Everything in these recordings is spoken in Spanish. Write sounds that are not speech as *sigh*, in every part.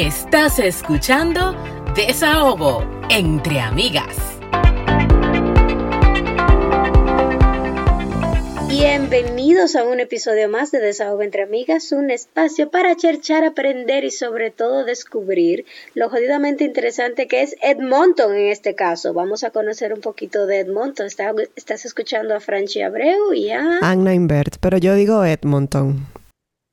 Estás escuchando Desahogo entre amigas. Bienvenidos a un episodio más de Desahogo entre Amigas, un espacio para cherchar, aprender y sobre todo descubrir lo jodidamente interesante que es Edmonton en este caso. Vamos a conocer un poquito de Edmonton. estás escuchando a Franchi Abreu y a... Agna Invert, pero yo digo Edmonton.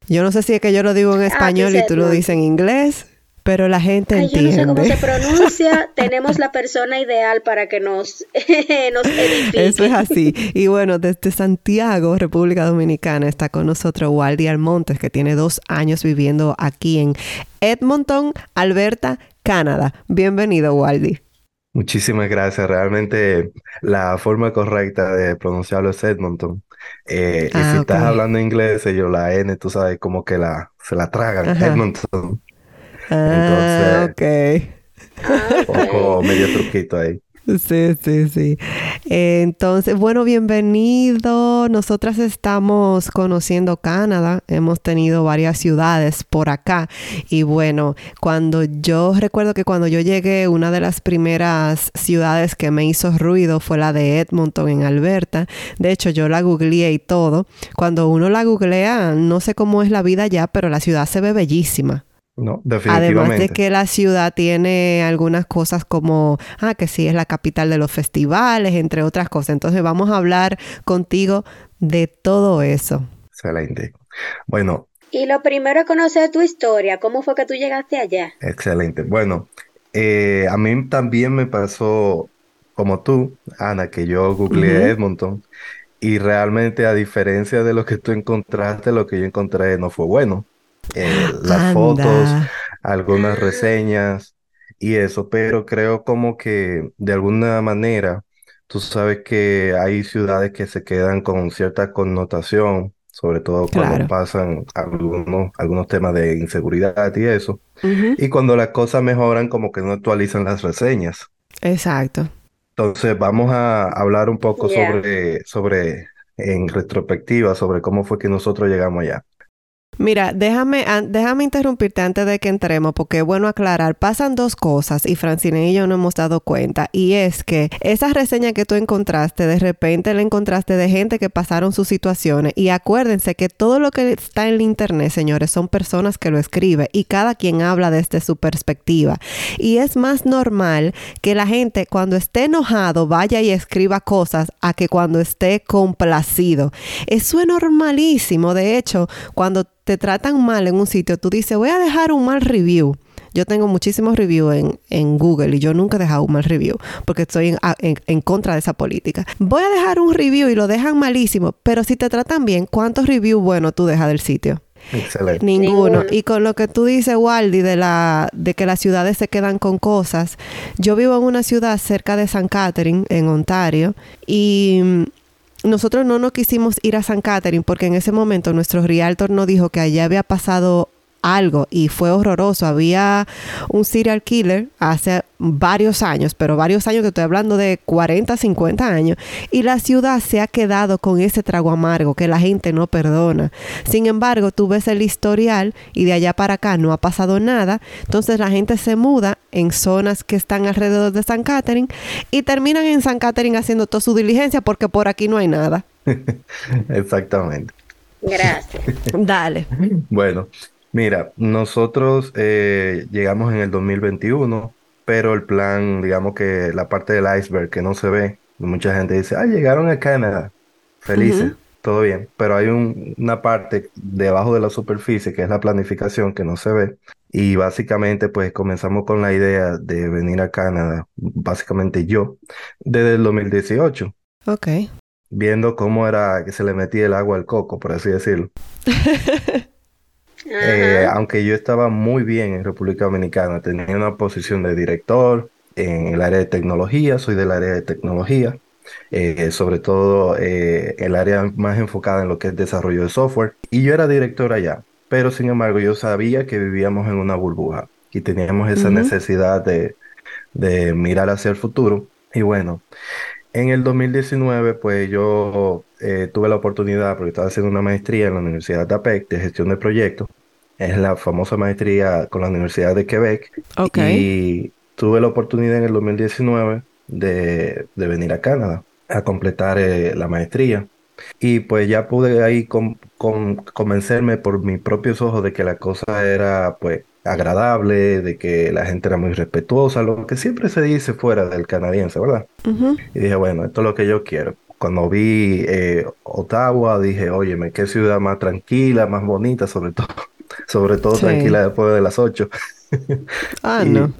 Yo no sé si es que yo lo digo en ah, español y tú lo dices en inglés pero la gente Ay, entiende. Yo no sé cómo se pronuncia. *laughs* Tenemos la persona ideal para que nos, *laughs* nos edifique. Eso es así. Y bueno, desde Santiago, República Dominicana, está con nosotros Waldi Almontes, que tiene dos años viviendo aquí en Edmonton, Alberta, Canadá. Bienvenido, Waldi. Muchísimas gracias. Realmente la forma correcta de pronunciarlo es Edmonton. Eh, y ah, si estás hablando inglés, ellos la N, tú sabes, como que la, se la tragan. Edmonton. Ah, Entonces, ok. Un poco *laughs* medio truquito ahí. Sí, sí, sí. Entonces, bueno, bienvenido. Nosotras estamos conociendo Canadá. Hemos tenido varias ciudades por acá. Y bueno, cuando yo recuerdo que cuando yo llegué, una de las primeras ciudades que me hizo ruido fue la de Edmonton en Alberta. De hecho, yo la googleé y todo. Cuando uno la googlea, no sé cómo es la vida allá, pero la ciudad se ve bellísima. No, definitivamente. Además de que la ciudad tiene algunas cosas como, ah, que sí es la capital de los festivales, entre otras cosas. Entonces vamos a hablar contigo de todo eso. Excelente. Bueno. Y lo primero es conocer tu historia. ¿Cómo fue que tú llegaste allá? Excelente. Bueno, eh, a mí también me pasó como tú, Ana, que yo googleé Edmonton y realmente a diferencia de lo que tú encontraste, lo que yo encontré no fue bueno. Eh, las fotos, algunas reseñas y eso, pero creo como que de alguna manera, tú sabes que hay ciudades que se quedan con cierta connotación, sobre todo cuando pasan algunos, algunos temas de inseguridad y eso, y cuando las cosas mejoran como que no actualizan las reseñas. Exacto. Entonces vamos a hablar un poco sobre, sobre, en retrospectiva, sobre cómo fue que nosotros llegamos allá. Mira, déjame, déjame interrumpirte antes de que entremos, porque bueno aclarar, pasan dos cosas y Francine y yo no hemos dado cuenta, y es que esa reseña que tú encontraste, de repente la encontraste de gente que pasaron sus situaciones, y acuérdense que todo lo que está en el internet, señores, son personas que lo escriben, y cada quien habla desde su perspectiva, y es más normal que la gente cuando esté enojado vaya y escriba cosas a que cuando esté complacido. Eso es normalísimo, de hecho, cuando te tratan mal en un sitio, tú dices, voy a dejar un mal review. Yo tengo muchísimos reviews en, en, Google y yo nunca he dejado un mal review porque estoy en, en, contra de esa política. Voy a dejar un review y lo dejan malísimo, pero si te tratan bien, ¿cuántos reviews buenos tú dejas del sitio? Excelente. Ninguno. Y con lo que tú dices, Waldi, de, la, de que las ciudades se quedan con cosas, yo vivo en una ciudad cerca de San Catherine, en Ontario, y nosotros no nos quisimos ir a San Catherine porque en ese momento nuestro realtor nos dijo que allá había pasado algo y fue horroroso. Había un serial killer hace varios años, pero varios años que estoy hablando de 40, 50 años, y la ciudad se ha quedado con ese trago amargo que la gente no perdona. Sin embargo, tú ves el historial y de allá para acá no ha pasado nada, entonces la gente se muda en zonas que están alrededor de San Catherine y terminan en San Catherine haciendo toda su diligencia porque por aquí no hay nada. *laughs* Exactamente. Gracias. *laughs* Dale. Bueno, Mira, nosotros eh, llegamos en el 2021, pero el plan, digamos que la parte del iceberg que no se ve, mucha gente dice, ah, llegaron a Canadá, felices, todo bien, pero hay una parte debajo de la superficie que es la planificación que no se ve. Y básicamente pues comenzamos con la idea de venir a Canadá, básicamente yo, desde el 2018. Ok. Viendo cómo era que se le metía el agua al coco, por así decirlo. *laughs* Eh, aunque yo estaba muy bien en República Dominicana, tenía una posición de director en el área de tecnología, soy del área de tecnología, eh, sobre todo eh, el área más enfocada en lo que es desarrollo de software, y yo era director allá, pero sin embargo yo sabía que vivíamos en una burbuja y teníamos esa necesidad de, de mirar hacia el futuro, y bueno, en el 2019, pues yo tuve la oportunidad, porque estaba haciendo una maestría en la Universidad de APEC de gestión de proyectos, Es la famosa maestría con la Universidad de Quebec. Ok. Y tuve la oportunidad en el 2019 de, de venir a Canadá a completar eh, la maestría. Y pues ya pude ahí con- con- convencerme por mis propios ojos de que la cosa era pues agradable, de que la gente era muy respetuosa, lo que siempre se dice fuera del canadiense, ¿verdad? Ujú. Y dije, bueno, esto es lo que yo quiero. Cuando vi eh, Ottawa, dije, óyeme, qué ciudad más tranquila, más bonita, sobre todo, sobre todo Sí. tranquila después de las 8. *laughs* Ah, Y- no.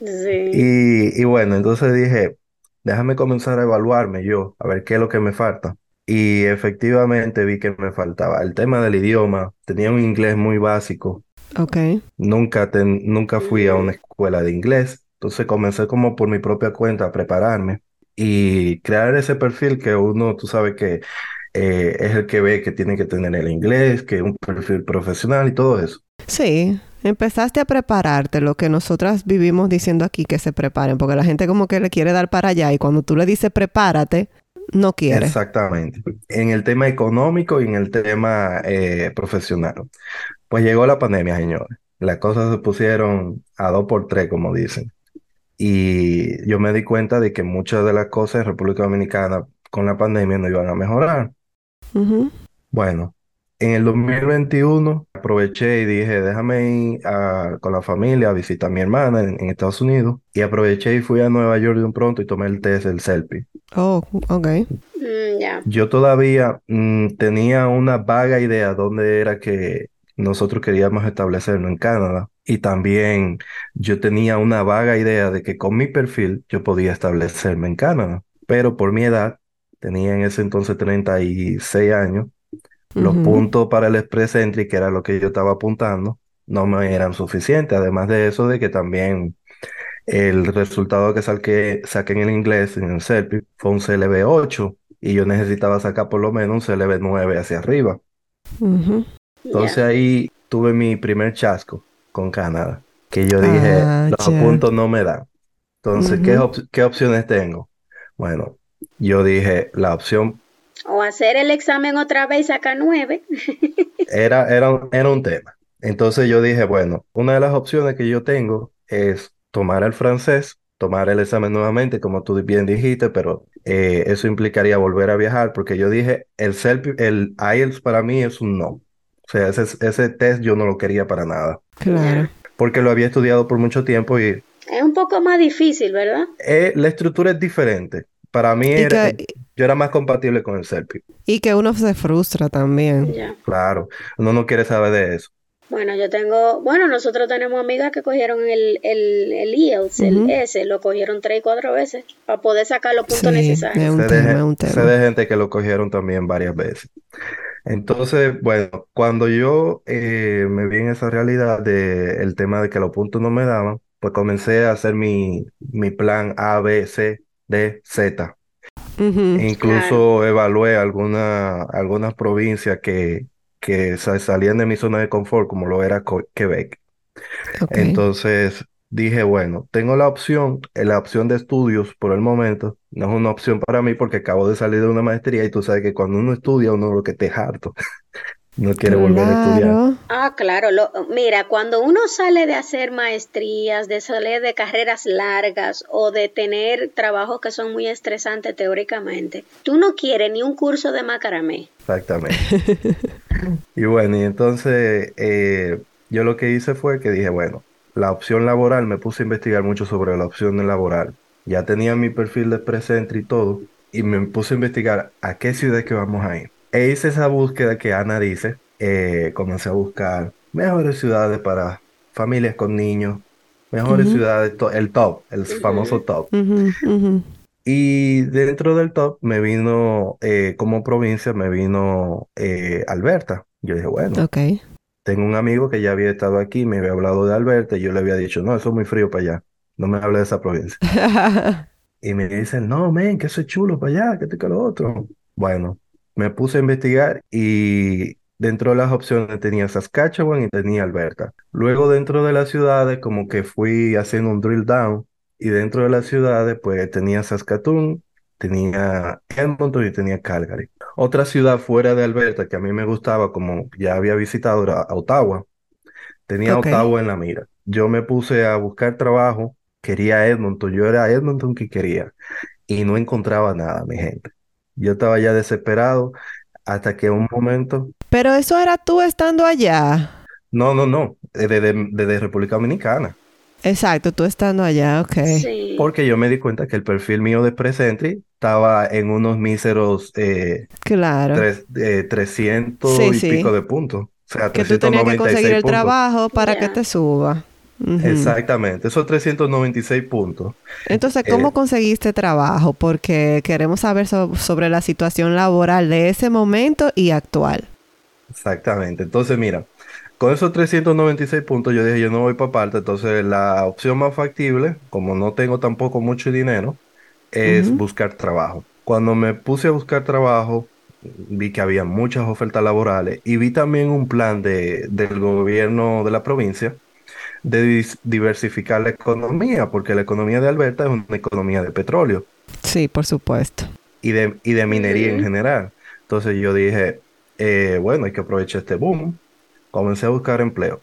Sí. Y, y bueno, entonces dije, déjame comenzar a evaluarme yo, a ver qué es lo que me falta. Y efectivamente vi que me faltaba el tema del idioma. Tenía un inglés muy básico. Ok. Nunca, ten- nunca fui a una escuela de inglés. Entonces comencé como por mi propia cuenta a prepararme y crear ese perfil que uno, tú sabes que eh, es el que ve que tiene que tener el inglés, que un perfil profesional y todo eso. Sí, empezaste a prepararte, lo que nosotras vivimos diciendo aquí que se preparen, porque la gente como que le quiere dar para allá y cuando tú le dices prepárate, no quiere. Exactamente. En el tema económico y en el tema eh, profesional. Pues llegó la pandemia, señores. Las cosas se pusieron a dos por tres, como dicen. Y yo me di cuenta de que muchas de las cosas en República Dominicana con la pandemia no iban a mejorar. Bueno, en el 2021 aproveché y dije, déjame ir a- con la familia a visitar a mi hermana en, en Estados Unidos. Y aproveché y fui a Nueva York de un pronto y tomé el test del CELPI. Oh, ok. Mm, ya. Yo todavía mm, tenía una vaga idea dónde era que nosotros queríamos establecernos en Canadá. Y también yo tenía una vaga idea de que con mi perfil yo podía establecerme en Canadá. Pero por mi edad, tenía en ese entonces 36 años, los puntos para el Express Entry, que era lo que yo estaba apuntando, no me eran suficientes. Además de eso, de que también el resultado que saqué, saqué en el inglés, en el CELPI, fue un CLB 8 y yo necesitaba sacar por lo menos un CLB 9 hacia arriba. Entonces ahí tuve mi primer chasco con Canadá, que yo dije, Ah, los puntos no me dan. Entonces, ¿qué, Ujú. op- qué opciones tengo? Bueno, yo dije, la opción O hacer el examen otra vez y sacar nueve. *laughs* Era, era, un- era un tema. Entonces yo dije, bueno, una de las opciones que yo tengo es tomar el francés, tomar el examen nuevamente, como tú bien dijiste, pero eh, eso implicaría volver a viajar, porque yo dije, el CELPI, el IELTS para mí es un no. O sea, ese, ese test yo no lo quería para nada, Claro. porque lo había estudiado por mucho tiempo y Es un poco más difícil, ¿verdad? eh, la estructura es diferente. Para mí era, que, yo era más compatible con el CELPI. y que uno se frustra también. Ya. Claro, uno no quiere saber de eso. Bueno, yo tengo, bueno, nosotros tenemos amigas que cogieron el, el, el IELTS, el S, lo cogieron tres y cuatro veces para poder sacar los puntos Sí, necesarios. es un Sé de, tema, gen- es un sé de gente que lo cogieron también varias veces. Entonces, bueno, cuando yo eh, me vi en esa realidad de el tema de que los puntos no me daban, pues comencé a hacer mi, mi plan A, B, C, D, Z. Incluso evalué alguna- algunas provincias que, que sa- salían de mi zona de confort, como lo era Quebec. Entonces dije, bueno, tengo la opción, eh, la opción de estudios por el momento, no es una opción para mí porque acabo de salir de una maestría y tú sabes que cuando uno estudia, uno lo que te es harto, *laughs* no quiere volver a estudiar. Claro. Ah, claro. Lo, mira, cuando uno sale de hacer maestrías, de salir de carreras largas o de tener trabajos que son muy estresantes teóricamente, tú no quieres ni un curso de macaramé. Exactamente. *laughs* Y bueno, y entonces eh, yo lo que hice fue que dije, bueno, la opción laboral, me puse a investigar mucho sobre la opción laboral. Ya tenía mi perfil de presente y todo, y me puse a investigar a qué ciudad es que vamos a ir. E hice esa búsqueda que Ana dice, eh, comencé a buscar mejores ciudades para familias con niños, mejores ciudades, to- el top, el famoso top. Y dentro del top me vino, eh, como provincia, me vino eh, Alberta. Yo dije, bueno, Ok. tengo un amigo que ya había estado aquí, me había hablado de Alberta y yo le había dicho, no, eso es muy frío para allá, no me hable de esa provincia. *laughs* Y me dicen, no, men, que eso es chulo para allá, que esto que lo otro. Bueno, me puse a investigar y dentro de las opciones tenía Saskatchewan y tenía Alberta. Luego dentro de las ciudades como que fui haciendo un drill down y dentro de las ciudades pues tenía Saskatoon, tenía Edmonton y tenía Calgary. Otra ciudad fuera de Alberta que a mí me gustaba, como ya había visitado, era Ottawa. Tenía. Ottawa en la mira. Yo me puse a buscar trabajo, quería Edmonton, yo era Edmonton que quería y no encontraba nada, mi gente. Yo estaba ya desesperado hasta que un momento, Pero eso era tú estando allá. no, no, no, desde desde República Dominicana, Exacto, tú estando allá, ok. Sí. porque yo me di cuenta que el perfil mío de Presentry estaba en unos míseros eh, Claro. tres- eh, 300 Sí, y sí. pico de puntos, o sea, Que tú tenías que 396 conseguir el puntos. trabajo para que Ya. te suba. Ujú. Exactamente, esos 396 puntos. Entonces, ¿cómo Eh, conseguiste trabajo? Porque queremos saber so- sobre la situación laboral de ese momento y actual. Exactamente. Entonces, mira, con esos 396 puntos yo dije, yo no voy para parte. Entonces, la opción más factible, como no tengo tampoco mucho dinero, es buscar trabajo. Cuando me puse a buscar trabajo, vi que había muchas ofertas laborales y vi también un plan de, del gobierno de la provincia de diversificar la economía, porque la economía de Alberta es una economía de petróleo Sí, por supuesto. y de, y de minería en general. Entonces yo dije, eh, bueno, hay que aprovechar este boom. Comencé a buscar empleo.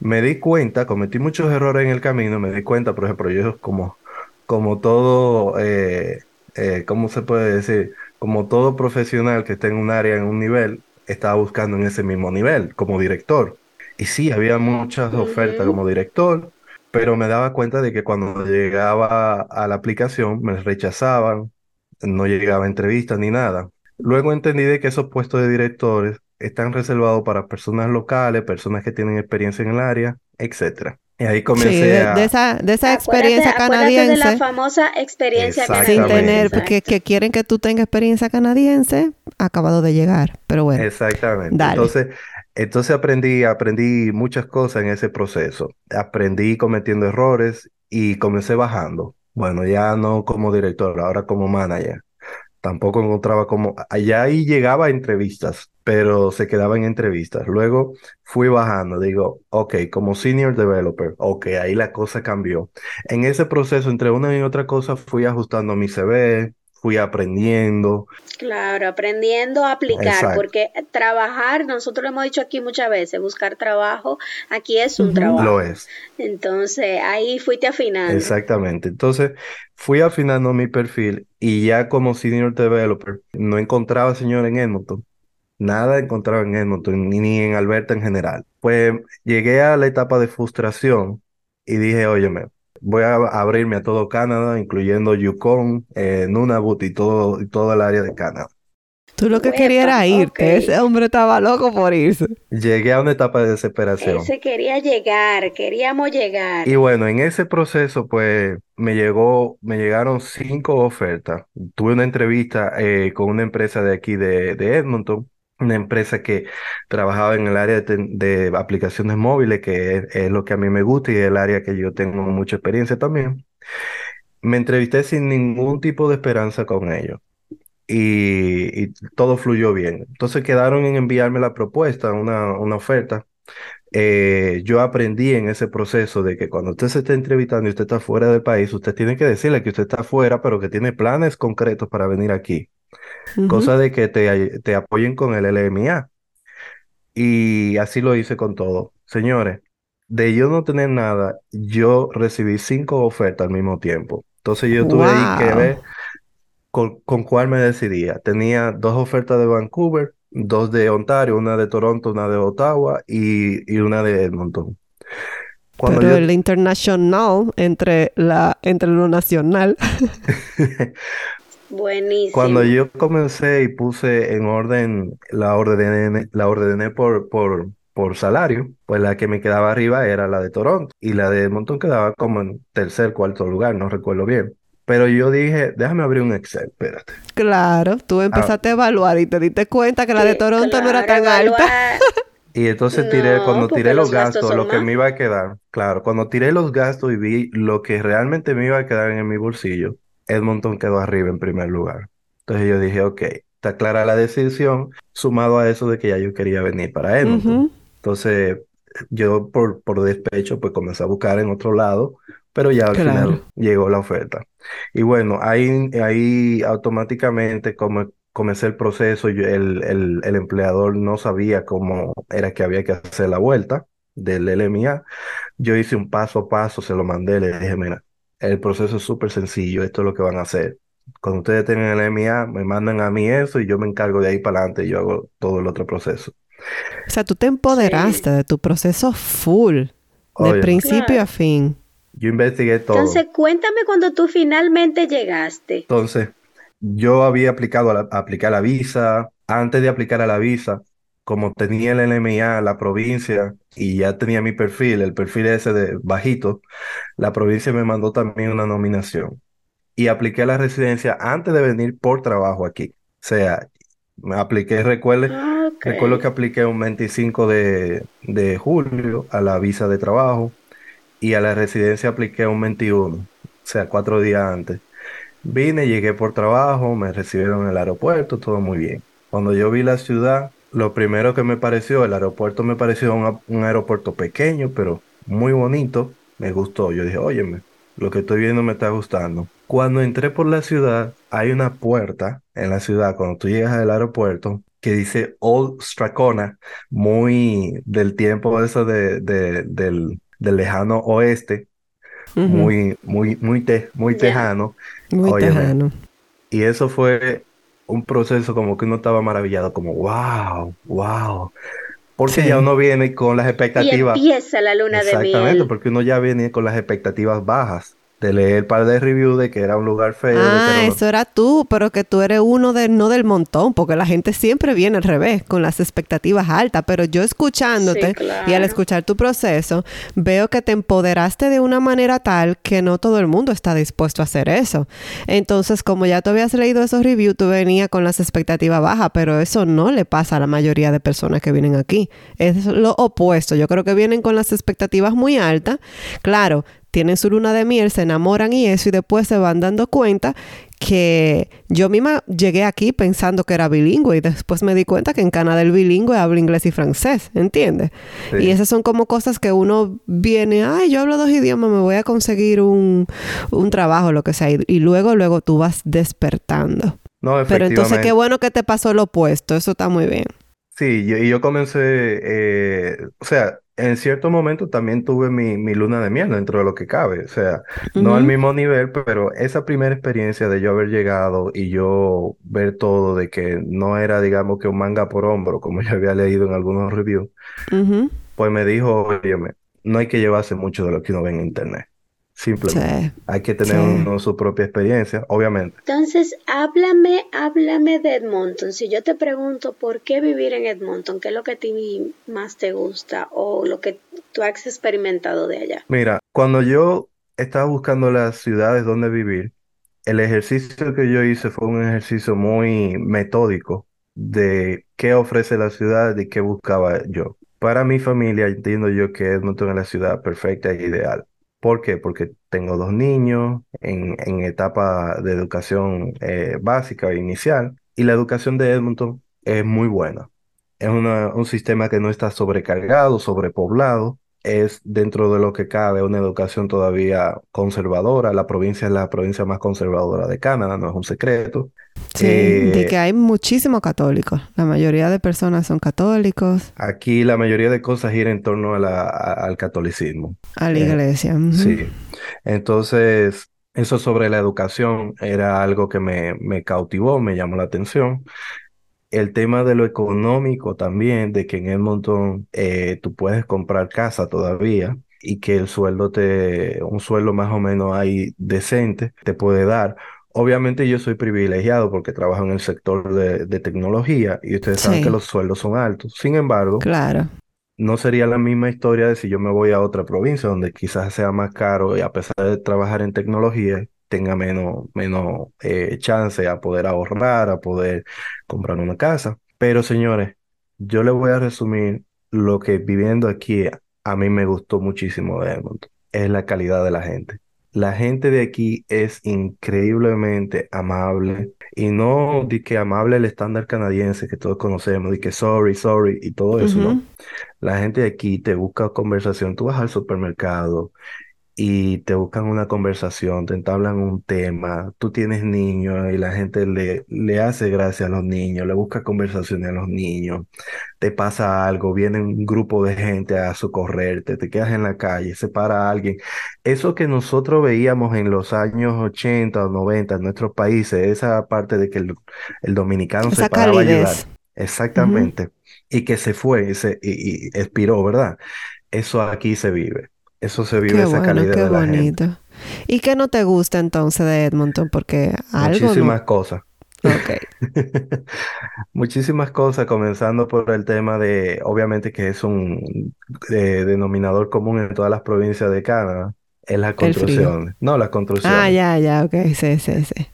Me di cuenta, cometí muchos errores en el camino, me di cuenta, por ejemplo, yo como, como todo, eh, eh, ¿cómo se puede decir? Como todo profesional que esté en un área, en un nivel, estaba buscando en ese mismo nivel, como director. Y sí, había muchas ofertas como director, pero me daba cuenta de que cuando llegaba a la aplicación me rechazaban, no llegaba a entrevistas ni nada. Luego entendí de que esos puestos de directores están reservados para personas locales, personas que tienen experiencia en el área, etcétera. Y ahí Sí, comencé de, de a... esa, de esa Acuérdate, experiencia acuérdate de la canadiense, famosa experiencia sin Exactamente. tener, canadiense. porque que quieren que tú tengas experiencia canadiense, acabado de llegar. Pero bueno, Exactamente. dale. Entonces, entonces aprendí, aprendí muchas cosas en ese proceso. Aprendí cometiendo errores y comencé bajando. Bueno, ya no como director, ahora como manager. Tampoco encontraba como, allá ahí llegaba a entrevistas, pero se quedaba en entrevistas. Luego fui bajando, digo, ok, como senior developer, ok, ahí la cosa cambió. En ese proceso, entre una y otra cosa, fui ajustando mi CV, fui aprendiendo. Claro, aprendiendo a aplicar, Exacto. porque trabajar, nosotros lo hemos dicho aquí muchas veces, buscar trabajo, aquí es un trabajo. Lo es. Entonces, ahí fuiste afinando. Exactamente. Entonces, fui afinando mi perfil y ya como senior developer, no encontraba señor en Edmonton. Nada encontraba en Edmonton, ni, ni en Alberta en general. Pues llegué a la etapa de frustración y dije, óyeme, voy a abrirme a todo Canadá, incluyendo Yukon, eh, Nunavut y todo, y todo el área de Canadá. tú lo que Uepa, querías era irte. ok. Ese hombre estaba loco por irse. Llegué a una etapa de desesperación. Ese quería llegar, queríamos llegar. Y bueno, en ese proceso, pues me llegó, me llegaron cinco ofertas. Tuve una entrevista eh, con una empresa de aquí de, de Edmonton, una empresa que trabajaba en el área de, aplicaciones móviles, que es, lo que a mí me gusta y es el área que yo tengo mucha experiencia también. Me entrevisté sin ningún tipo de esperanza con ellos y, y todo fluyó bien. Entonces quedaron en enviarme la propuesta, una, una oferta. Eh, yo aprendí en ese proceso de que cuando usted se está entrevistando y usted está fuera del país, usted tiene que decirle que usted está fuera, pero que tiene planes concretos para venir aquí. Cosa de que te, te apoyen con el LMA. Y así lo hice con todo. Señores, de yo no tener nada, yo recibí cinco ofertas al mismo tiempo. Entonces yo tuve ahí que ver con, con cuál me decidía. Tenía dos ofertas de Vancouver, dos de Ontario, una de Toronto, una de Ottawa y, y una de Edmonton. Cuando Pero yo, el internacional entre la entre lo nacional. *laughs* *laughs* Buenísimo. cuando yo comencé y puse en orden, la ordené, la ordené por, por, por salario, pues la que me quedaba arriba era la de Toronto y la de Edmonton quedaba como en tercer, cuarto lugar, no recuerdo bien. Pero yo dije, déjame abrir un Excel, espérate. Claro, tú empezaste a evaluar y te diste cuenta que la de Toronto no era claro, tan alta. *laughs* Y entonces tiré, No, cuando tiré los los gastos lo que más. me iba a quedar, claro, cuando tiré los gastos y vi lo que realmente me iba a quedar en mi bolsillo, Edmonton quedó arriba en primer lugar. Entonces yo dije, ok, está clara la decisión, sumado a eso de que ya yo quería venir para Edmonton. Ujú. Entonces yo por, por despecho pues comencé a buscar en otro lado, pero ya al Claro. final llegó la oferta. Y bueno, ahí, ahí automáticamente como comencé el proceso, yo- el, el, el empleador no sabía cómo era que había que hacer la vuelta del LMIA. Yo hice un paso a paso, se lo mandé, le dije, mira, el proceso es súper sencillo, esto es lo que van a hacer. Cuando ustedes tengan el LMIA, me mandan a mí eso y yo me encargo de ahí para adelante y yo hago todo el otro proceso. O sea, tú te empoderaste de tu proceso full, de principio Claro. a fin. yo investigué todo. Entonces, cuéntame cuando tú finalmente llegaste. Entonces, yo había aplicado a la, aplicar la visa. Antes de aplicar a la visa, como tenía el LMIA, la provincia, y ya tenía mi perfil, el perfil ese de bajito, la provincia me mandó también una nominación. Y apliqué a la residencia antes de venir por trabajo aquí. O sea, me apliqué, recuerde, Ok. recuerdo que apliqué un 25 de, de julio a la visa de trabajo y a la residencia apliqué un 21, o sea, cuatro días antes. Vine, llegué por trabajo, me recibieron en el aeropuerto, todo muy bien. Cuando yo vi la ciudad, lo primero que me pareció, el aeropuerto me pareció un, un aeropuerto pequeño, pero muy bonito, me gustó. Yo dije, óyeme, lo que estoy viendo me está gustando. Cuando entré por la ciudad, hay una puerta en la ciudad, cuando tú llegas al aeropuerto, que dice Old Stracona, muy del tiempo eso de, de- del, del lejano oeste, muy, muy, muy, te- muy tejano. Muy Óyeme, tejano. Y eso fue un proceso como que uno estaba maravillado, como wow, wow. Porque Sí. ya uno viene con las Y expectativas. empieza la luna de Exactamente, miel. porque uno ya viene con las expectativas bajas de leer el par de reviews de que era un lugar feo, Ah, eso era tú, pero que tú eres uno de, no del montón, porque la gente siempre viene al revés, con las expectativas altas, pero yo escuchándote Sí, claro. y al escuchar tu proceso, veo que te empoderaste de una manera tal que no todo el mundo está dispuesto a hacer eso. Entonces, como ya tú habías leído esos reviews, tú venías con las expectativas bajas, pero eso no le pasa a la mayoría de personas que vienen aquí. Es lo opuesto. Yo creo que vienen con las expectativas muy altas. Claro, tienen su luna de miel, se enamoran y eso, y después se van dando cuenta que yo misma llegué aquí pensando que era bilingüe y después me di cuenta que en Canadá el bilingüe habla inglés y francés, ¿entiendes? Sí. Y esas son como cosas que uno viene, ay, yo hablo dos idiomas, me voy a conseguir un, un trabajo, lo que sea, y, y luego, luego tú vas despertando. No, Pero entonces qué bueno que te pasó lo opuesto, eso está muy bien. Sí, yo- y yo comencé, eh, o sea, en cierto momento también tuve mi, mi luna de miel dentro de lo que cabe, o sea, no al mismo nivel, pero esa primera experiencia de yo haber llegado y yo ver todo, de que no era, digamos, que un manga por hombro, como *laughs* yo había leído en algunos reviews, pues me dijo, óyeme, no hay que llevarse mucho de lo que uno ve en internet, simplemente. Sí. Hay que tener Sí. uno su propia experiencia, obviamente. Entonces, háblame, háblame de Edmonton. Si yo te pregunto por qué vivir en Edmonton, ¿qué es lo que a ti más te gusta o lo que tú has experimentado de allá? Mira, cuando yo estaba buscando las ciudades donde vivir, el ejercicio que yo hice fue un ejercicio muy metódico de qué ofrece la ciudad y qué buscaba yo. Para mi familia, entiendo yo que Edmonton es la ciudad perfecta e ideal. ¿Por qué? Porque tengo dos niños en, en etapa de educación eh, básica e inicial y la educación de Edmonton es muy buena. Es una- un sistema que no está sobrecargado, sobrepoblado. Es dentro de lo que cabe una educación todavía conservadora. La provincia es la provincia más conservadora de Canadá, no es un secreto. Sí, Eh, de que hay muchísimos católicos. La mayoría de personas son católicos aquí la mayoría de cosas gira en torno a la- a- al catolicismo. a la Eh, iglesia. Ujú. Sí. Entonces, eso sobre la educación era algo que me, me cautivó, me llamó la atención. El tema de lo económico también, de que en Edmonton eh, tú puedes comprar casa todavía y que el sueldo te, un sueldo más o menos ahí decente te puede dar. Obviamente yo soy privilegiado porque trabajo en el sector de, de tecnología y ustedes saben que los sueldos son altos. Sin embargo, Claro. no sería la misma historia de si yo me voy a otra provincia donde quizás sea más caro y a pesar de trabajar en tecnología, tenga menos, menos eh, chance a poder ahorrar, a poder comprar una casa. Pero señores, yo les voy a resumir lo que viviendo aquí a mí me gustó muchísimo de Edmonton. Es la calidad de la gente. La gente de aquí es increíblemente amable y no di que amable el estándar canadiense que todos conocemos, di que sorry, sorry y todo eso, ¿no? Ujú. La gente de aquí te busca conversación. Tú vas al supermercado y te buscan una conversación, te entablan un tema, tú tienes niños y la gente le, le hace gracia a los niños, le busca conversaciones a los niños, te pasa algo, viene un grupo de gente a socorrerte, te quedas en la calle, se para alguien. Eso que nosotros veíamos en los años 80 o 90 en nuestros países, esa parte de que el, el dominicano se paraba a ayudar, exactamente, y que se fue y, se, y, y expiró, ¿verdad? Eso aquí se vive. Eso se vive Qué esa bueno, calidad qué de la gente. bonito. ¿Y qué no te gusta entonces de Edmonton? Porque algo no. Muchísimas cosas. Ok. *laughs* Muchísimas cosas, comenzando por el tema de, obviamente que es un eh, denominador común en todas las provincias de Canadá, es frío. construcciones. No, las Ah, construcciones. ya, ya, ok. Sí, sí, sí.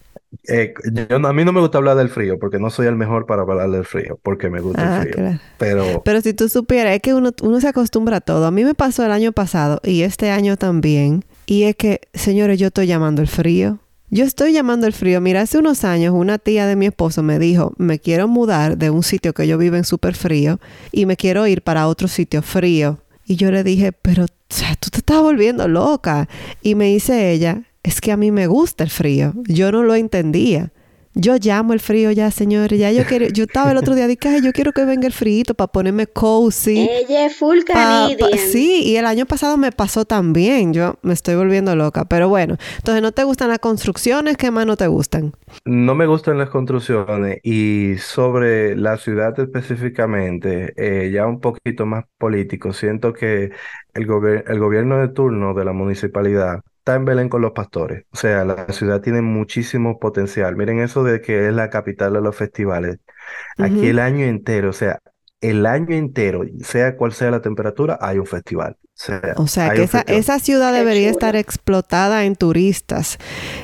Eh, yo, a mí no me gusta hablar del frío, porque no soy el mejor para hablar del frío, porque me gusta el Ah, frío. claro. Pero Pero si tú supieras, es que uno, uno se acostumbra a todo. A mí me pasó el año pasado y este año también. Y es que, señores, yo estoy llamando el frío. Yo estoy llamando el frío. Mira, hace unos años una tía de mi esposo me dijo, me quiero mudar de un sitio que yo vivo en súper frío y me quiero ir para otro sitio frío. Y yo le dije, pero o sea, tú te estás volviendo loca. Y me dice ella, es que a mí me gusta el frío. Yo no lo entendía. Yo llamo el frío ya, señores. Ya yo quiero, yo estaba el otro día, dije, "Ay, yo quiero que venga el frío para ponerme cozy. Ella es full Pa- sí, y el año pasado me pasó también. Yo me estoy volviendo loca. Pero bueno, entonces no te gustan las construcciones, ¿qué más no te gustan? no me gustan las construcciones y sobre la ciudad específicamente, eh, ya un poquito más político, siento que el el gobierno de turno de la municipalidad está en Belén con los pastores. O sea, la ciudad tiene muchísimo potencial. Miren eso de que es la capital de los festivales. Aquí el año entero, o sea, el año entero, sea cual sea la temperatura, hay un festival. O sea, O sea hay que esa, ciudad debería estar explotada en turistas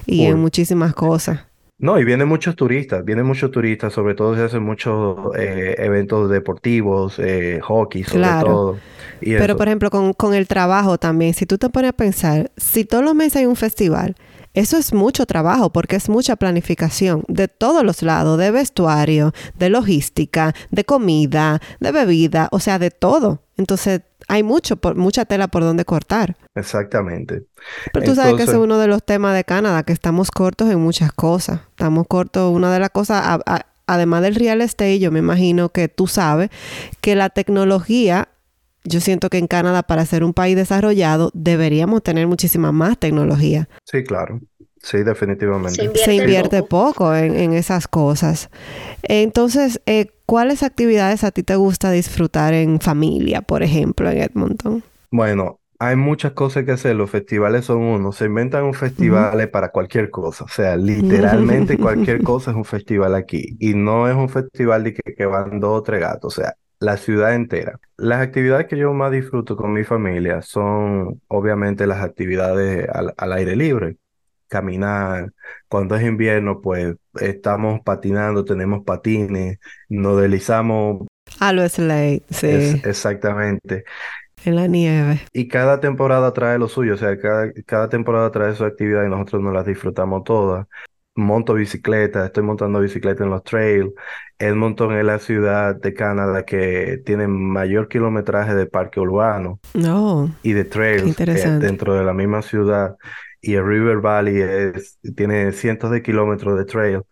y en muchísimas cosas. No, y vienen muchos turistas, vienen muchos turistas, sobre todo se hacen muchos eh, eventos deportivos, eh, hockey sobre Claro. todo, y Pero eso. por ejemplo, con, con el trabajo también, si tú te pones a pensar, si todos los meses hay un festival, eso es mucho trabajo porque es mucha planificación de todos los lados, de vestuario, de logística, de comida, de bebida, o sea, de todo. Entonces, hay mucho, por, mucha tela por donde cortar. Exactamente. Pero tú sabes que ese es uno de los temas de Canadá, que estamos cortos en muchas cosas. Estamos cortos, una de las cosas, a- a- además del real estate, yo me imagino que tú sabes que la tecnología, yo siento que en Canadá, para ser un país desarrollado, deberíamos tener muchísima más tecnología. sí, claro, sí, Se definitivamente. invierte Se invierte poco. poco en, en esas cosas. Entonces, eh, ¿cuáles actividades a ti te gusta disfrutar en familia, por ejemplo, en Edmonton? Bueno, hay muchas cosas que hacer, los festivales son uno, se inventan un festival para cualquier cosa, o sea, literalmente *laughs* cualquier cosa es un festival aquí, y no es un festival de que, que van dos o tres gatos, o sea, la ciudad entera. Las actividades que yo más disfruto con mi familia son obviamente las actividades al, al aire libre, caminar, cuando es invierno, pues estamos patinando, tenemos patines, nos deslizamos, A lo Slade, sí, es exactamente. en la nieve. Y cada temporada trae lo suyo, o sea, cada, cada temporada trae su actividad y nosotros nos las disfrutamos todas. Monto bicicleta, estoy montando bicicleta en los trails. Edmonton es la ciudad de Canadá que tiene mayor kilometraje de parque urbano No, y de trails eh, dentro de la misma ciudad. Y el River Valley es, tiene cientos de kilómetros de trail.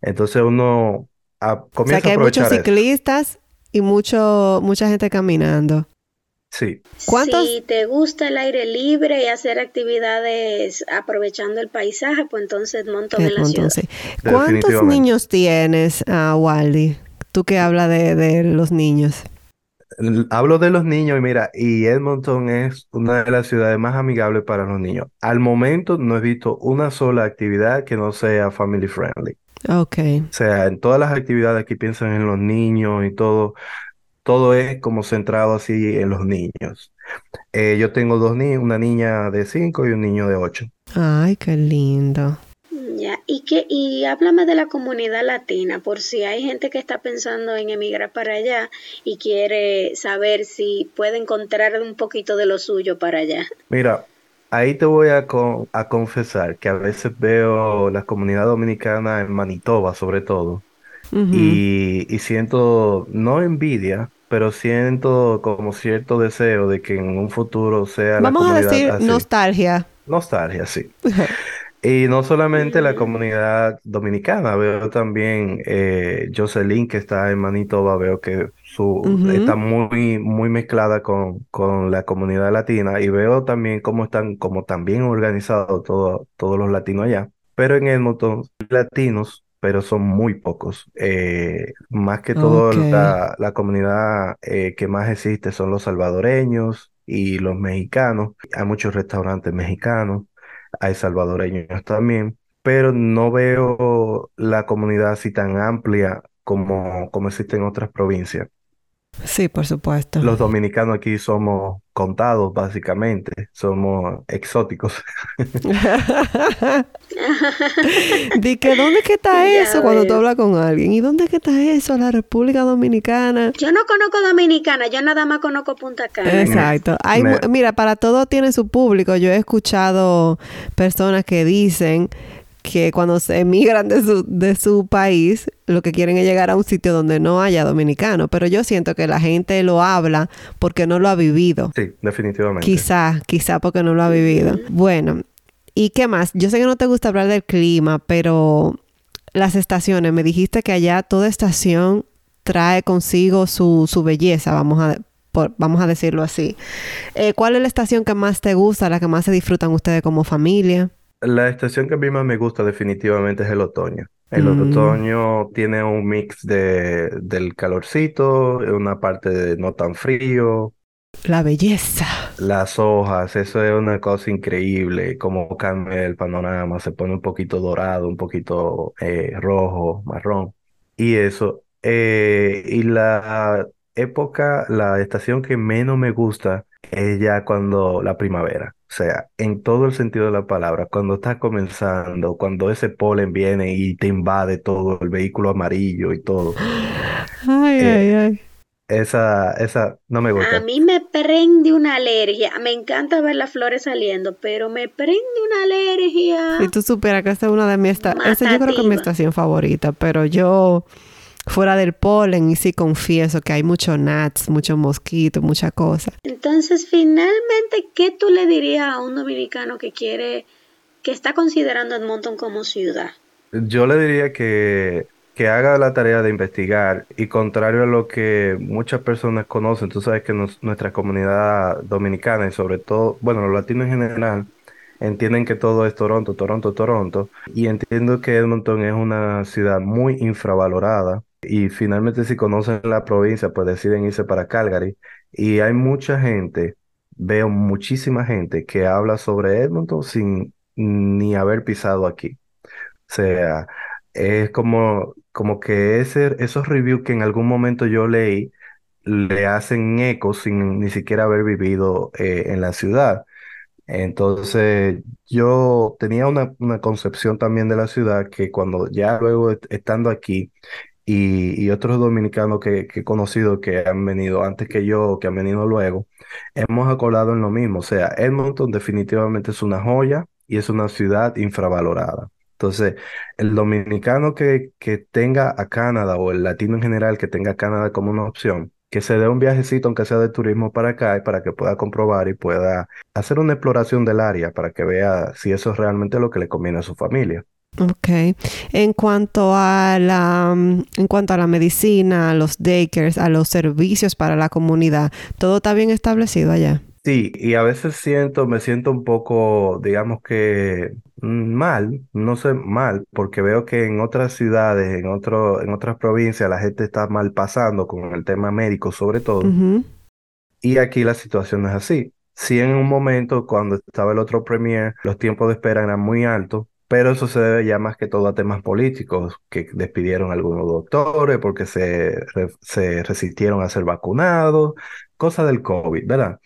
Entonces uno a- O sea comienza que a hay muchos eso. ciclistas y mucho, mucha gente caminando. Sí, ¿Cuántos? Si te gusta el aire libre y hacer actividades aprovechando el paisaje, pues entonces Edmonton en la Edmonton, ciudad. sí. ¿Cuántos niños tienes, ah, Waldi? Tú que hablas de, de los niños. Hablo de los niños y mira, y Edmonton es una de las ciudades más amigables para los niños. Al momento no he visto una sola actividad que no sea family friendly. Ok. O sea, en todas las actividades aquí piensan en los niños y todo, todo es como centrado así en los niños. Eh, yo tengo dos niños, una niña de 5 y un niño de 8. Ay, qué lindo. Ya, y que, y háblame de la comunidad latina, por si hay gente que está pensando en emigrar para allá y quiere saber si puede encontrar un poquito de lo suyo para allá. Mira, ahí te voy a, con- a confesar que a veces veo la comunidad dominicana en Manitoba, sobre todo. Ujú. Y, y siento, no envidia, pero siento como cierto deseo de que en un futuro sea la Vamos a comunidad decir así. nostalgia. nostalgia, sí. *laughs* Y no solamente la comunidad dominicana, veo también eh, Jocelyn que está en Manitoba, veo que su, está muy, muy mezclada con, con la comunidad latina y veo también cómo están, como también organizados todo, todos los latinos allá. Pero en Edmonton, latinos, pero son muy pocos. Eh, más que todo la, la comunidad eh, que más existe son los salvadoreños y los mexicanos. Hay muchos restaurantes mexicanos hay salvadoreños también, pero no veo la comunidad así tan amplia como, como existe en otras provincias. Sí, por supuesto. Los dominicanos aquí somos contados, básicamente. Somos exóticos. *laughs* Di que dónde que está *laughs* eso cuando tú hablas con alguien. ¿Y dónde que está eso? La República Dominicana. Yo no conozco Dominicana, yo nada más conozco Punta Cana. Exacto. Hay, Mira, para todo tiene su público. Yo he escuchado personas que dicen que cuando se emigran de su, de su país, lo que quieren es llegar a un sitio donde no haya dominicano. Pero yo siento que la gente lo habla porque no lo ha vivido. Sí, definitivamente. Quizá, quizá porque no lo ha vivido. Bueno, ¿y qué más? Yo sé que no te gusta hablar del clima, pero las estaciones, me dijiste que allá toda estación trae consigo su, su belleza, vamos a, vamos a decirlo así. Eh, ¿Cuál es la estación que más te gusta, la que más se disfrutan ustedes como familia? La estación que a mí más me gusta definitivamente es el otoño. El mm. otoño tiene un mix de, del calorcito, una parte de no tan frío. La belleza. Las hojas, eso es una cosa increíble, como cambia el panorama, se pone un poquito dorado, un poquito eh, rojo, marrón. Y eso. Eh, y la época, la estación que menos me gusta es ya cuando la primavera. O sea, en todo el sentido de la palabra, cuando está comenzando, cuando ese polen viene y te invade todo, el vehículo amarillo y todo. Ay, eh, ay, ay. Esa, esa no me gusta. A mí me prende una alergia. Me encanta ver las flores saliendo, pero me prende una alergia. Si tú supieras que esta es una de mis estaciones, yo creo que es mi estación favorita, pero yo fuera del polen y sí confieso que hay muchos gnats, muchos mosquitos, mucha cosa. Entonces, finalmente, ¿qué tú le dirías a un dominicano que quiere, que está considerando Edmonton como ciudad? Yo le diría que, que haga la tarea de investigar y contrario a lo que muchas personas conocen, tú sabes que nuestra comunidad dominicana y sobre todo, bueno, los latinos en general, entienden que todo es Toronto, Toronto, Toronto, y entiendo que Edmonton es una ciudad muy infravalorada y finalmente si conocen la provincia, pues deciden irse para Calgary. Y hay mucha gente, veo muchísima gente que habla sobre Edmonton sin ni haber pisado aquí. O sea, es como, como que ese, esos reviews que en algún momento yo leí le hacen eco sin ni siquiera haber vivido eh, en la ciudad. Entonces, yo tenía una, una, concepción también de la ciudad que cuando ya luego estando aquí y, otros dominicanos que, he conocido que han venido antes que yo, que han venido luego, hemos acordado en lo mismo. O sea, Edmonton definitivamente es una joya y es una ciudad infravalorada. Entonces, el dominicano que, que tenga a Canadá o el latino en general que tenga a Canadá como una opción, que se dé un viajecito, aunque sea de turismo para acá, y para que pueda comprobar y pueda hacer una exploración del área para que vea si eso es realmente lo que le conviene a su familia. Ok. En cuanto a la, en cuanto a la medicina, a los daycares, a los servicios para la comunidad, ¿todo está bien establecido allá? Sí, y a veces siento, me siento un poco, digamos que mm, mal, no sé, mal, porque veo que en otras ciudades, en otro, en otras provincias, la gente está mal pasando con el tema médico sobre todo. Y aquí la situación no es así. Sí, en un momento, cuando estaba el otro premier, los tiempos de espera eran muy altos, pero eso se debe ya más que todo a temas políticos, que despidieron a algunos doctores porque se, se resistieron a ser vacunados, cosa del COVID, ¿verdad?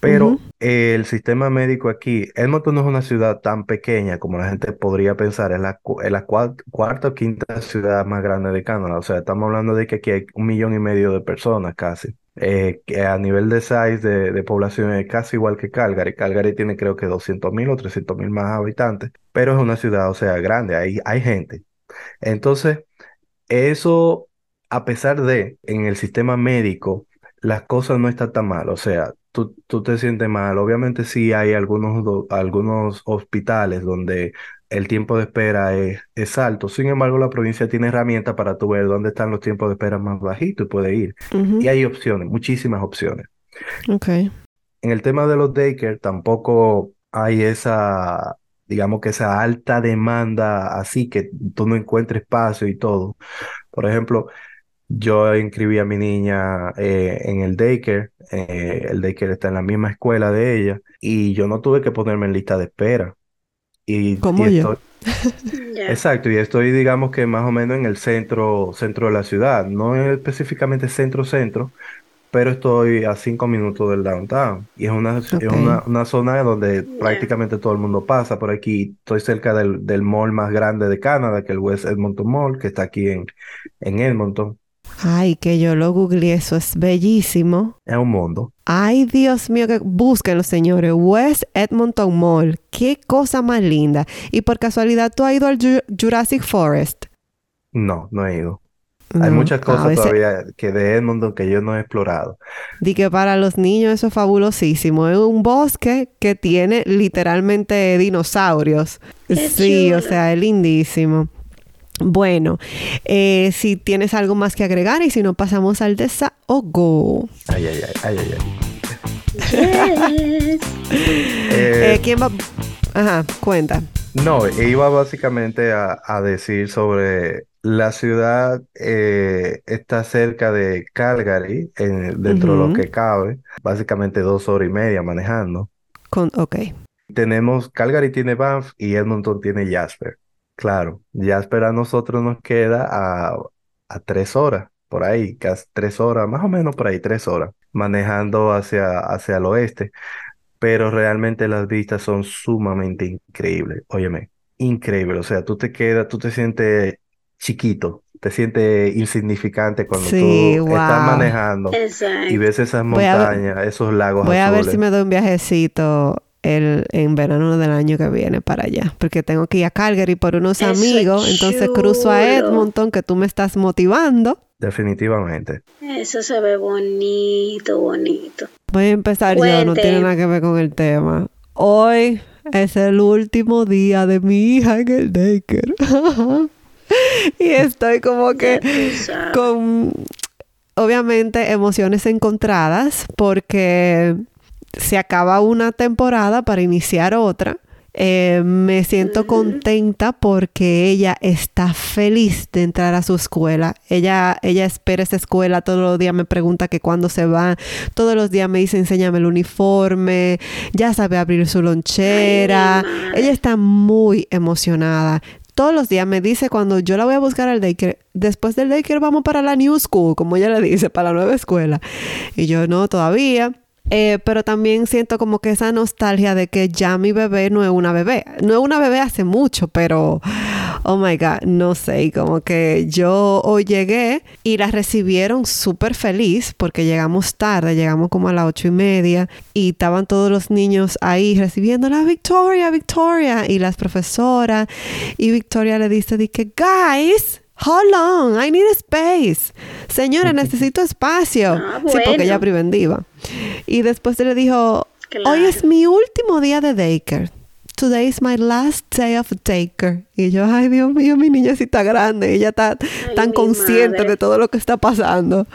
Pero el sistema médico aquí, Edmonton no es una ciudad tan pequeña como la gente podría pensar, es la, la cuarta o quinta ciudad más grande de Canadá, o sea, estamos hablando de que aquí hay un millón y medio de personas casi. Eh, que a nivel de size de, población es casi igual que Calgary. Calgary tiene creo que 200 mil o 300 mil más habitantes, pero es una ciudad, o sea, grande, hay, hay gente. Entonces, eso, a pesar de en el sistema médico, las cosas no están tan mal, o sea, tú, tú te sientes mal. Obviamente sí hay algunos, algunos hospitales donde el tiempo de espera es, es alto. Sin embargo, la provincia tiene herramientas para tú ver dónde están los tiempos de espera más bajitos y puedes ir. Y hay opciones, muchísimas opciones. Ok. En el tema de los daycare tampoco hay esa, digamos que esa alta demanda así que tú no encuentres espacio y todo. Por ejemplo, yo inscribí a mi niña eh, en el daycare, eh, el daycare está en la misma escuela de ella y yo no tuve que ponerme en lista de espera. Y, Como y yo. estoy, *laughs* exacto, y estoy digamos que más o menos en el centro, centro de la ciudad, no específicamente centro-centro, pero estoy a cinco minutos del downtown. Y es una, es una, una zona donde prácticamente todo el mundo pasa por aquí. Estoy cerca del, del mall más grande de Canadá, que es el West Edmonton Mall, que está aquí en, en Edmonton. Ay, que yo lo googleé, eso es bellísimo. Es un mundo. Ay, Dios mío, que búsquenlo, señores. West Edmonton Mall. Qué cosa más linda. Y por casualidad, ¿tú has ido al Ju- Jurassic Forest? No, no he ido. Hay No. muchas cosas veces- todavía que de Edmonton que yo no he explorado. Di que para los niños eso es fabulosísimo. Es un bosque que tiene literalmente dinosaurios. Qué Sí, o sea, es lindísimo. Bueno, eh, si tienes algo más que agregar y si no pasamos al desahogo. Ay, ay, ay, ay, ay. *laughs* Eh, Eh, ¿Quién va? Ajá, cuenta. No, iba básicamente a, a decir sobre la ciudad eh, está cerca de Calgary, en- dentro de lo que cabe, básicamente dos horas y media manejando. Con, ok. Tenemos, Calgary tiene Banff y Edmonton tiene Jasper. Claro, Jasper a nosotros nos queda a, a tres horas, por ahí, casi tres horas, más o menos por ahí, tres horas, manejando hacia, hacia el oeste pero realmente las vistas son sumamente increíbles. Óyeme, increíble. O sea, tú te quedas, tú te sientes chiquito, te sientes insignificante cuando Sí, tú wow. estás manejando y Exacto. ves esas Voy a ver- montañas, esos lagos Voy a ver azules. si me doy un viajecito el, en verano del año que viene para allá, porque tengo que ir a Calgary por unos Eso amigos, entonces cruzo a. Edmonton, que tú me estás motivando. Definitivamente. Eso se ve bonito, bonito. Voy a empezar yo, no tiene nada que ver con el tema. Hoy es el último día de mi hija en el daycare. *laughs* y estoy como que con obviamente emociones encontradas porque se acaba una temporada para iniciar otra. Eh, me siento contenta porque ella está feliz de entrar a su escuela. Ella, ella espera esa escuela todos los días, me pregunta que cuándo se va. Todos los días me dice, enséñame el uniforme. Ya sabe abrir su lonchera. Ella está muy emocionada. Todos los días me dice cuando yo la voy a buscar al daycare, después del daycare vamos para la new school, como ella le dice, para la nueva escuela. Y yo no, todavía. Eh, pero también siento como que esa nostalgia de que ya mi bebé no es una bebé. No es una bebé hace mucho, pero, oh my God, no sé. Como que yo hoy llegué y la recibieron súper feliz porque llegamos tarde, llegamos como a las ocho y media y estaban todos los niños ahí recibiéndola, Victoria, Victoria, y las profesoras. Y Victoria le dice, que, guys, Hold on, I need space. Señora, necesito espacio. Ah, Sí, porque ella bueno. preventiva. Y después le dijo, Claro. hoy es mi último día de daycare. Today is my last day of daycare. Y yo, ay Dios mío, mi niña sí está grande. Ella está tan mi consciente madre. de todo lo que está pasando.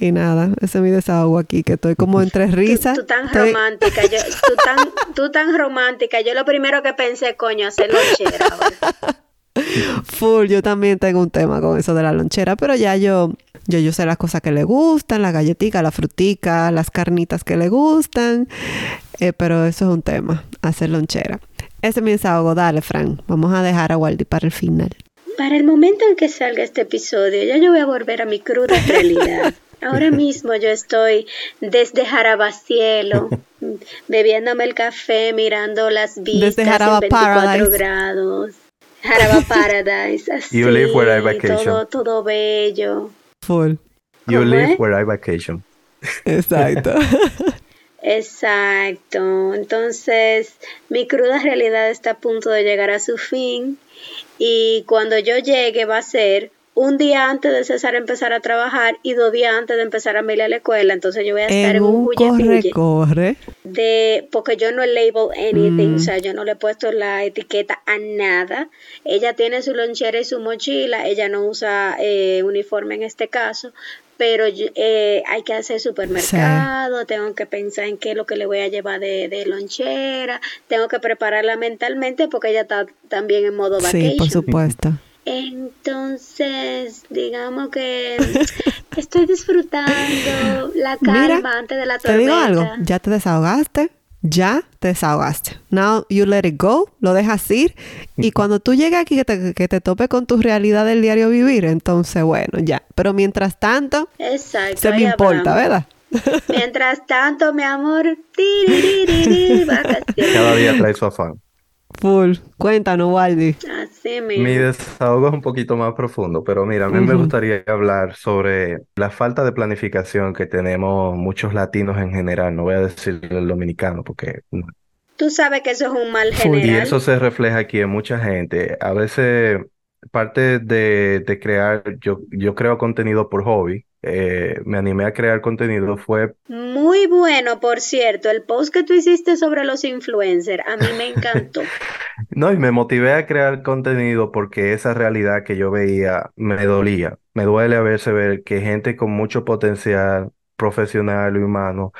Y nada, ese es mi desahogo aquí, que estoy como entre risas. Tú, tú tan Estoy- romántica, yo, tú, tan, tú tan romántica. Yo lo primero que pensé, coño, hacer lonchera. *laughs* *laughs* Full, yo también tengo un tema con eso de la lonchera, pero ya yo, yo, yo sé las cosas que le gustan, la galletica, la frutica, las carnitas que le gustan, eh, pero eso es un tema, hacer lonchera. Ese es mi desahogo, dale, Fran, vamos a dejar a Waldi para el final. Para el momento en que salga este episodio, ya yo voy a volver a mi cruda realidad. *laughs* Ahora mismo yo estoy desde Jarabacielo, *laughs* bebiéndome el café, mirando las vistas en Jaraba 24 Paradise. grados. Jaraba Paradise, así, *laughs* You live where I vacation. todo, todo bello. Full, You ¿Cómo live es? where I vacation. exacto. *laughs* Exacto. Entonces, mi cruda realidad está a punto de llegar a su fin y cuando yo llegue va a ser un día antes de César empezar a trabajar y dos días antes de empezar a ir a la escuela. Entonces yo voy a estar en, un, corre, corre. De, porque yo no label anything, o sea, yo no le he puesto la etiqueta a nada. Ella tiene su lonchera y su mochila, ella no usa eh, uniforme en este caso, pero eh, hay que hacer supermercado, tengo que pensar en qué es lo que le voy a llevar de, de lonchera, tengo que prepararla mentalmente porque ella está también en modo vacation. Sí, por supuesto. Entonces, digamos que *laughs* estoy disfrutando la calma antes de la tormenta. Te digo algo, ya te desahogaste, ya te desahogaste. Now you let it go, lo dejas ir. Y cuando tú llegues aquí que te, que te tope con tu realidad del diario vivir, entonces bueno, ya. Pero mientras tanto, Exacto, se me importa, ¿verdad? Mientras tanto, mi amor, *laughs* cada día trae su afán. Full. Cuéntanos, Waldi. Así mismo. Mi desahogo es un poquito más profundo, pero mira, a mí me gustaría hablar sobre la falta de planificación que tenemos muchos latinos en general, no voy a decir el dominicano porque... Tú sabes que eso es un mal general. Y eso se refleja aquí en mucha gente. A veces parte de, de crear, yo, yo creo contenido por hobby, eh, me animé a crear contenido fue... Muy bueno, por cierto, el post que tú hiciste sobre los influencers, a mí me encantó. *laughs* no, y me motivé a crear contenido porque esa realidad que yo veía me dolía. Me duele a veces ver que gente con mucho potencial profesional y humano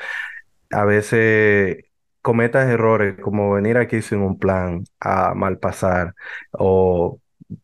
a veces cometas errores como venir aquí sin un plan a mal pasar o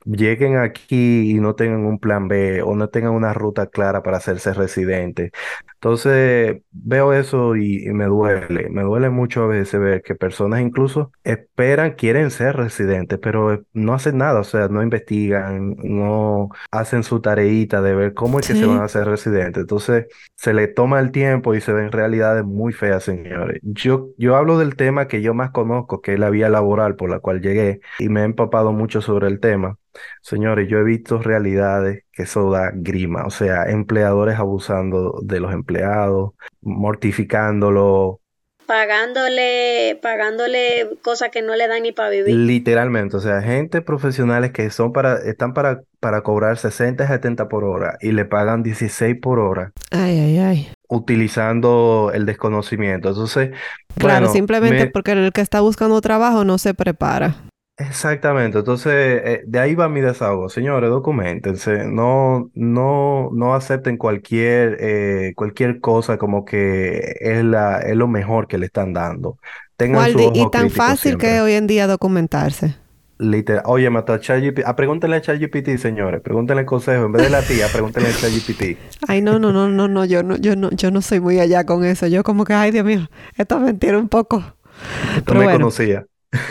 lleguen aquí y no tengan un plan B o no tengan una ruta clara para hacerse residente. Entonces veo eso y, me duele, me duele mucho a veces ver que personas incluso esperan, quieren ser residentes, pero no hacen nada, o sea, no investigan, no hacen su tareita de ver cómo es que se van a hacer residentes. Entonces se le toma el tiempo y se ven realidades muy feas, señores. Yo, yo hablo del tema que yo más conozco, que es la vía laboral por la cual llegué y me he empapado mucho sobre el tema. Señores, yo he visto realidades que eso da grima, o sea, empleadores abusando de los empleados, mortificándolo. Pagándole, pagándole cosas que no le dan ni para vivir. Literalmente, o sea, gente profesionales que son para, están para, para cobrar 60 y 70 por hora y le pagan 16 por hora. Ay, ay, ay. Utilizando el desconocimiento. Entonces, claro, simplemente porque el que está buscando trabajo no se prepara. Exactamente, entonces eh, de ahí va mi desahogo. Señores, documentense, no, no, no acepten cualquier, eh, cualquier cosa como que es, la, es lo mejor que le están dando. Tengan su ojo y tan fácil que hoy en día documentarse. Literal. Oye, mata a ChatGPT. Ah, pregúntenle a ChatGPT, señores. Pregúntenle el consejo. En vez de la tía, pregúntenle a ChatGPT. Ay, no, no, no, no, no. Yo no, yo no, yo no soy muy allá con eso. Yo como que, ay, Dios mío, esto es mentira un poco. Esto me conocía.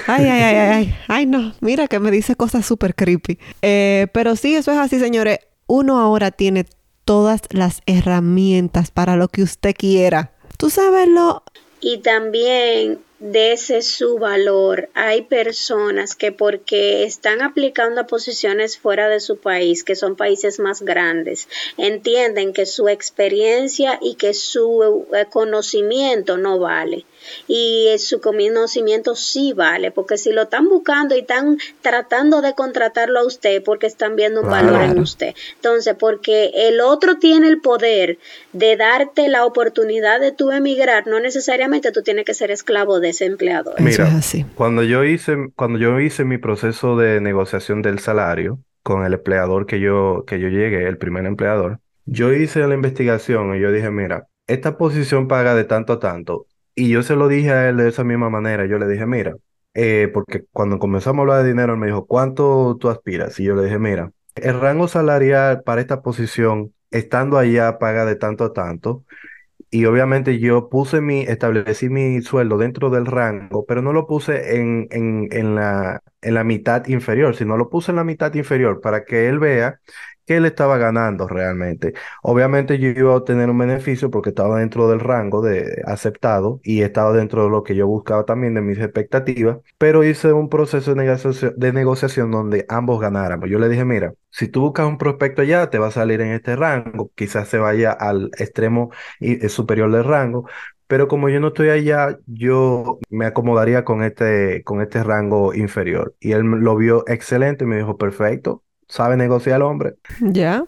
Ay, ay, ay, ay, ay, no, mira que me dice cosas súper creepy. Eh, pero sí, eso es así, señores. Uno ahora tiene todas las herramientas para lo que usted quiera. Tú sabes lo... Y también ese su valor. Hay personas que porque están aplicando a posiciones fuera de su país, que son países más grandes, entienden que su experiencia y que su eh, conocimiento no vale y su conocimiento sí vale, porque si lo están buscando y están tratando de contratarlo a usted porque están viendo un valor en usted. Entonces, porque el otro tiene el poder de darte la oportunidad de tú emigrar, no necesariamente tú tienes que ser esclavo de ese empleador. Mira, así. cuando yo hice cuando yo hice mi proceso de negociación del salario con el empleador que yo que yo llegué, el primer empleador, yo hice la investigación y yo dije, mira, esta posición paga de tanto a tanto y yo se lo dije a él de esa misma manera. Yo le dije, mira, eh, porque cuando comenzamos a hablar de dinero, él me dijo, ¿cuánto tú aspiras? Y yo le dije, mira, el rango salarial para esta posición, estando allá, paga de tanto a tanto. Y obviamente yo puse mi, establecí mi sueldo dentro del rango, pero no lo puse en, en, en, la, en la mitad inferior, sino lo puse en la mitad inferior para que él vea que él estaba ganando realmente. Obviamente yo iba a obtener un beneficio porque estaba dentro del rango de aceptado y estaba dentro de lo que yo buscaba también de mis expectativas, pero hice un proceso de negociación, de negociación donde ambos ganáramos. Yo le dije, mira, si tú buscas un prospecto allá, te va a salir en este rango, quizás se vaya al extremo eh, superior del rango, pero como yo no estoy allá, yo me acomodaría con este, con este rango inferior. Y él lo vio excelente me dijo, perfecto, sabe negociar el hombre. Ya.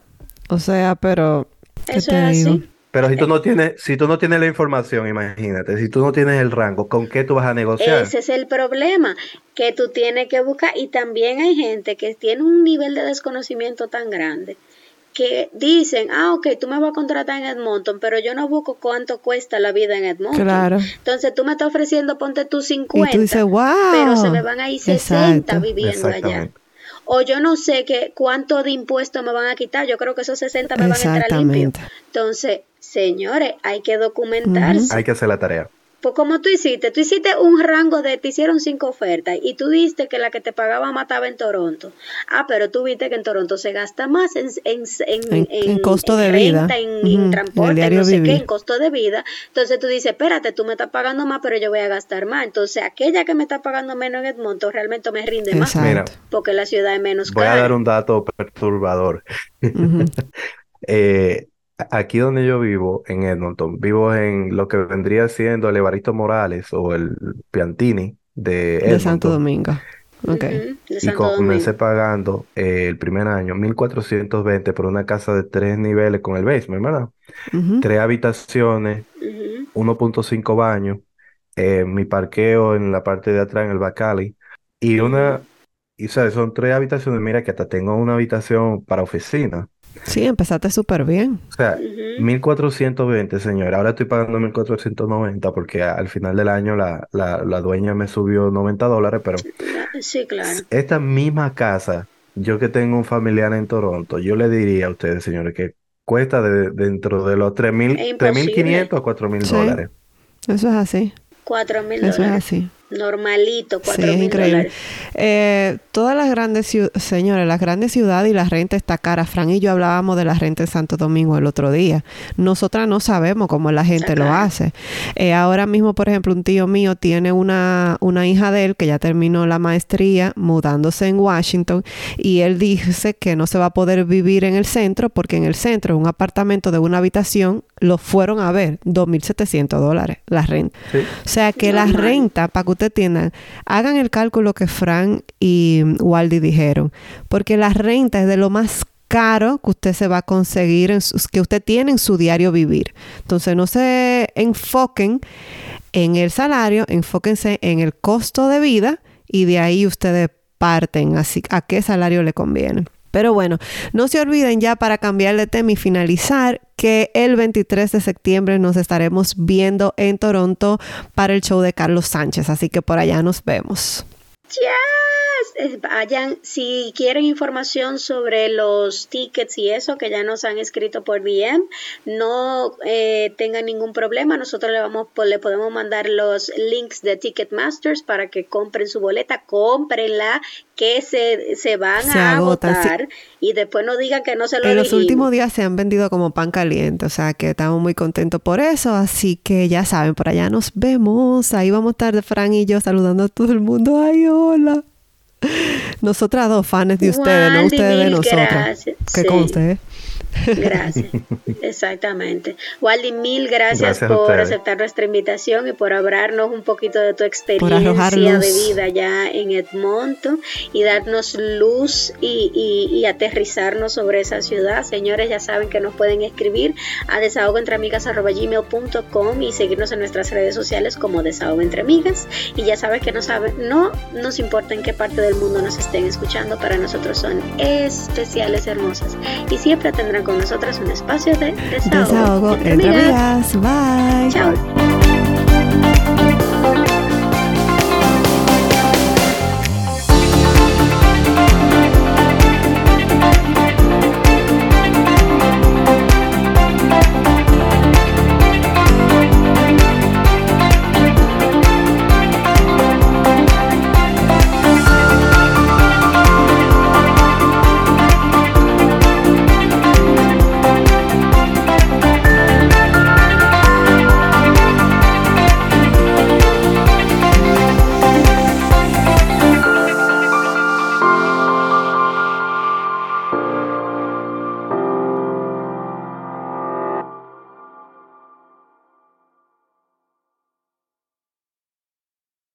O sea, pero. ¿qué Eso te es digo? así. Pero si tú no tienes, si tú no tienes la información, imagínate, si tú no tienes el rango, ¿con qué tú vas a negociar? Ese es el problema que tú tienes que buscar y también hay gente que tiene un nivel de desconocimiento tan grande que dicen, ah, ok, tú me vas a contratar en Edmonton, pero yo no busco cuánto cuesta la vida en Edmonton. Claro. Entonces tú me estás ofreciendo, ponte tú 50, Y tú dices, wow. pero se me van a ir 60 Exacto. viviendo allá. O yo no sé qué cuánto de impuestos me van a quitar, yo creo que esos 60 me van a entrar limpio. Exactamente. Entonces, señores, hay que documentarse. Hay que hacer la tarea. Pues como tú hiciste, tú hiciste un rango de, te hicieron cinco ofertas y tú viste que la que te pagaba mataba en Toronto. Ah, pero tú viste que en Toronto se gasta más en, en, en, En- en costo de vida. renta, en, Ujú, en en el transporte, no sé vivir. qué, en costo de vida. Entonces tú dices, espérate, tú me estás pagando más, pero yo voy a gastar más. Entonces aquella que me está pagando menos en Edmonton realmente me rinde más. Mira, porque la ciudad es menos voy a cara. dar un dato perturbador. *laughs* Eh, aquí donde yo vivo, en Edmonton, vivo en lo que vendría siendo el Evaristo Morales o el Piantini de De Santo Edmonton. Domingo. Ok. Ujú, de Y Santo comencé Domingo. pagando eh, el primer año 1.420 por una casa de tres niveles con el basement, ¿verdad? Tres habitaciones, Ujú. 1.5 baños, eh, mi parqueo en la parte de atrás en el Bacali y una, y sabes, son tres habitaciones, mira que hasta tengo una habitación para oficina. Sí, empezaste súper bien. O sea, Ujú. 1420, señor. Ahora estoy pagando 1490 porque al final del año la, la, la dueña me subió 90 dólares, pero Sí, claro. esta misma casa, yo que tengo un familiar en Toronto, yo le diría a ustedes, señores, que cuesta de- dentro de los 3.000, Es imposible. 3.500 a 4.000 Sí. dólares. Eso es así. Cuatro mil Eso es dólares. así. Normalito, Sí, cuatro es mil increíble. Eh, todas las grandes ciudades, señores, las grandes ciudades y la renta está cara. Fran y yo hablábamos de la renta en Santo Domingo el otro día. Nosotras no sabemos cómo la gente lo cara. hace. Eh, ahora mismo, por ejemplo, un tío mío tiene una, una hija de él que ya terminó la maestría mudándose en Washington y él dice que no se va a poder vivir en el centro porque en el centro un apartamento de una habitación lo fueron a ver 2.700 dólares la renta. Sí. O sea que la Normal. renta, para que hagan el cálculo que Fran y Waldi dijeron, porque la renta es de lo más caro que usted se va a conseguir, en sus- que usted tiene en su diario vivir. Entonces no se enfoquen en el salario, enfóquense en el costo de vida y de ahí ustedes parten así a qué salario le conviene. Pero bueno, no se olviden ya para cambiar de tema y finalizar que el 23 de septiembre nos estaremos viendo en Toronto para el show de Carlos Sánchez, así que por allá nos vemos. Yes. Eh, Vayan, si quieren información sobre los tickets y eso, que ya nos han escrito por DM, no eh, tengan ningún problema. Nosotros le vamos, pues, le podemos mandar los links de Ticketmasters para que compren su boleta, cómprenla, que se, se van Se a agotan, sí. agotar y después no digan que no se lo En los últimos días se han vendido como pan caliente, o sea que estamos muy contentos por eso, así que ya saben, por allá nos vemos, ahí vamos a estar Fran y yo saludando a todo el mundo, ay hola. Nosotras dos fans de ustedes, no ustedes de nosotros. gracias. Que Sí. conste, ¿eh? Gracias, *laughs* exactamente. Waldi, mil gracias, Gracias por aceptar nuestra invitación y por hablarnos un poquito de tu experiencia de vida ya en Edmonton y darnos luz y, y- y aterrizarnos sobre esa ciudad. Señores, ya saben que nos pueden escribir a desahogoentreamigas.gmail.com y seguirnos en nuestras redes sociales como Desahogo Entre Amigas. Y ya saben que no, saben, no nos importa en qué parte del mundo nos estén escuchando, para nosotros son especiales, hermosas. Y siempre tendrán con nosotras un espacio de desahogo, Desahogo. Entre amigas, bye. Chao.